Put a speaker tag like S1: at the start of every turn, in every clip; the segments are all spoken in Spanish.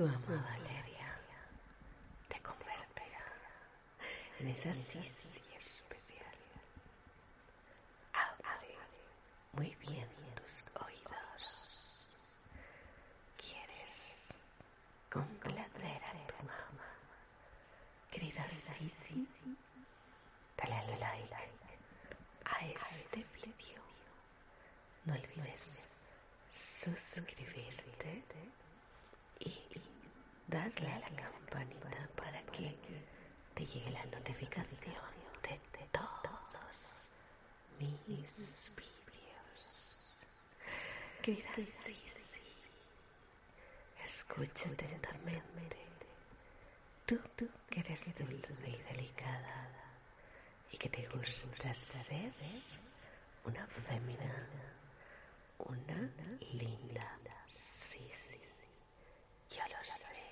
S1: Tu ama Valeria te convertirá en esa Sisi especial. Abre muy bien tus oídos. ¿Quieres complacer a tu mamá? Sisi, dale like a este vídeo. No olvides suscribirte darle a la campanita para que te llegue la notificación de todos mis vídeos. Querida Sisi, escucha atentamente. Tú, tú que eres dulce y delicada y que te gusta ser una fémina, una linda Sisi. Yo lo sé.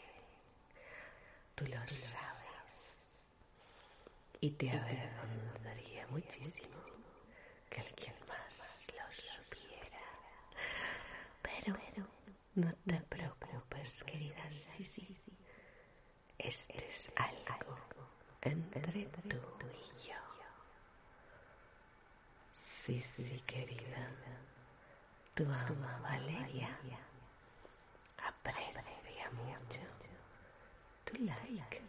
S1: Tú lo sabes. Y te avergonzaría muchísimo que alguien más lo supiera. Pero no te preocupes, querida Sisi. Este es algo entre tú y yo. Sisi, querida, tu ama Valeria apreciaría mucho tu like.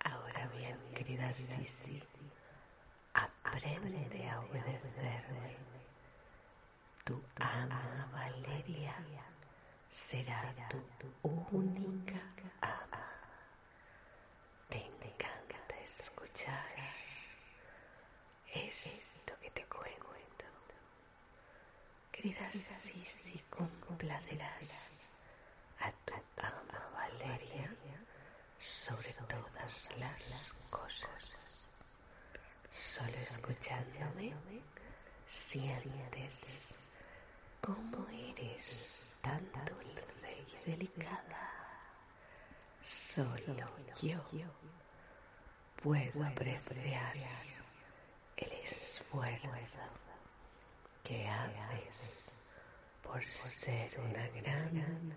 S1: Ahora bien, querida Sisi, aprende a obedecerme. Tu ama Valeria será tu única ama. Te encanta escuchar esto que te cuento. Querida Sisi, complacerás a tu ama Valeria sobre todas las cosas. Solo escuchándome sientes cómo eres tan dulce y delicada. Solo yo puedo apreciar el esfuerzo que haces por ser una gran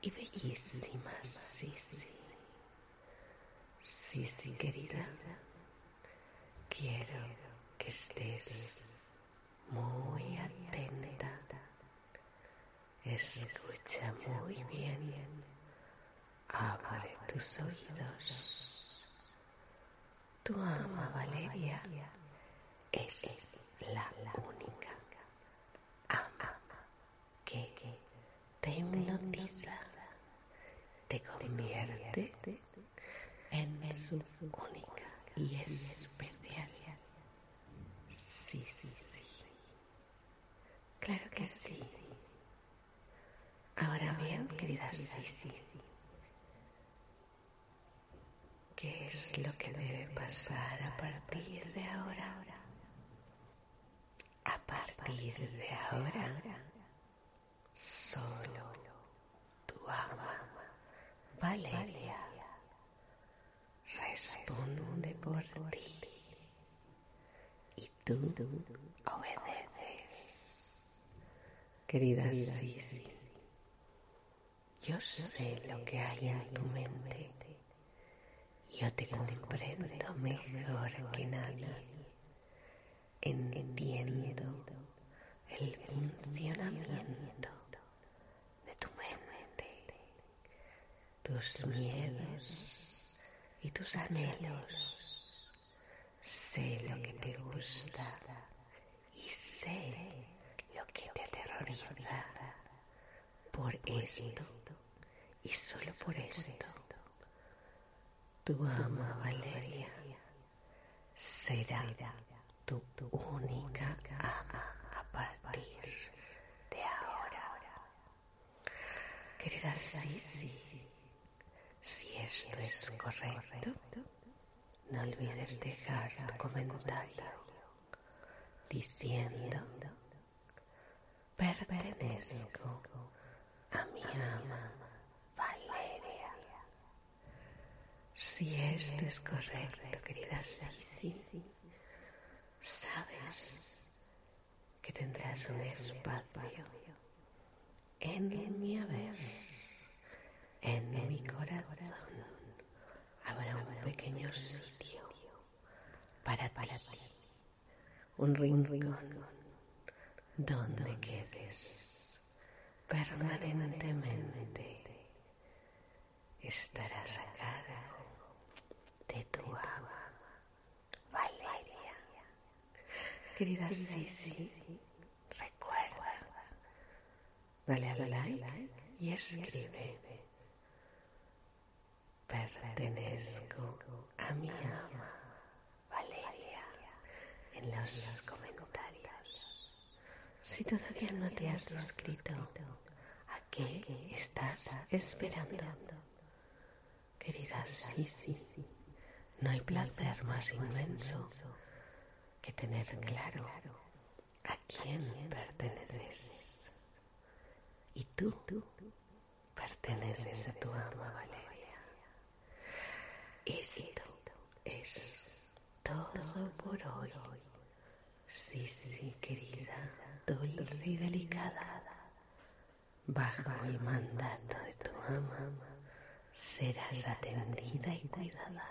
S1: y bellísima Sisi. Sisi querida, quiero que estés muy atenta. Escucha muy bien. Abre tus oídos. Tu ama Valeria es la única ama que te hipnotiza, te convierte en su única y especial. Sí, sí, sí. Claro que sí. Ahora bien, querida Sisi, ¿qué es lo que debe pasar a partir de ahora? A partir de ahora, solo tu ama, Valeria, responde por ti y tú obedeces. Querida Sisi, yo sé lo que hay en tu mente. Yo te comprendo mejor que nadie. Entiendo el funcionamiento de tu mente, tus miedos, y tus anhelos. Sé lo que te gusta y sé lo que te aterroriza. Por esto y solo por esto, tu ama Valeria será tu única ama a partir de ahora. Querida Sisi, correcto, no olvides dejar tu comentario diciendo pertenezco a mi ama Valeria. Si esto es correcto, querida Sisi, sabes que tendrás un espacio en mi haber, en mi corazón. Habrá un pequeño sitio para ti, un rincón donde quedes permanentemente. Estarás a cargo de tu ama, Valeria. Querida Sisi, recuerda, dale al like y escribe. Pertenezco a mi ama, Valeria, en los comentarios. Si todavía no te has suscrito, ¿a qué estás esperando? Querida Sisi, no hay placer más inmenso que tener claro a quién perteneces. Y tú perteneces a tu ama Valeria. Esto es todo por hoy. Sí, sí, querida, dulce y delicada. Bajo el mandato de tu ama, serás atendida y cuidada.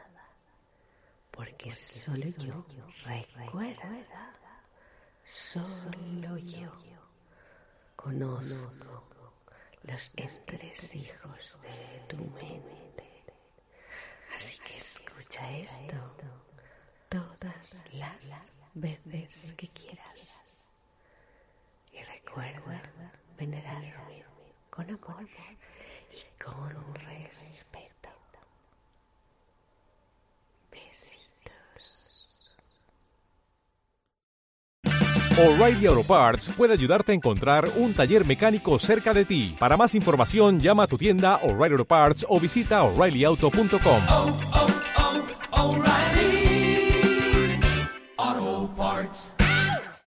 S1: Porque solo yo recuerda, solo yo conozco los entresijos de tu mente. Escucha esto todas las veces que quieras. Y recuerda venerarme con amor y con respeto. Besitos.
S2: O'Reilly Auto Parts puede ayudarte a encontrar un taller mecánico cerca de ti. Para más información, llama a tu tienda O'Reilly Auto Parts o visita oreillyauto.com.
S3: oh, oh, Parts.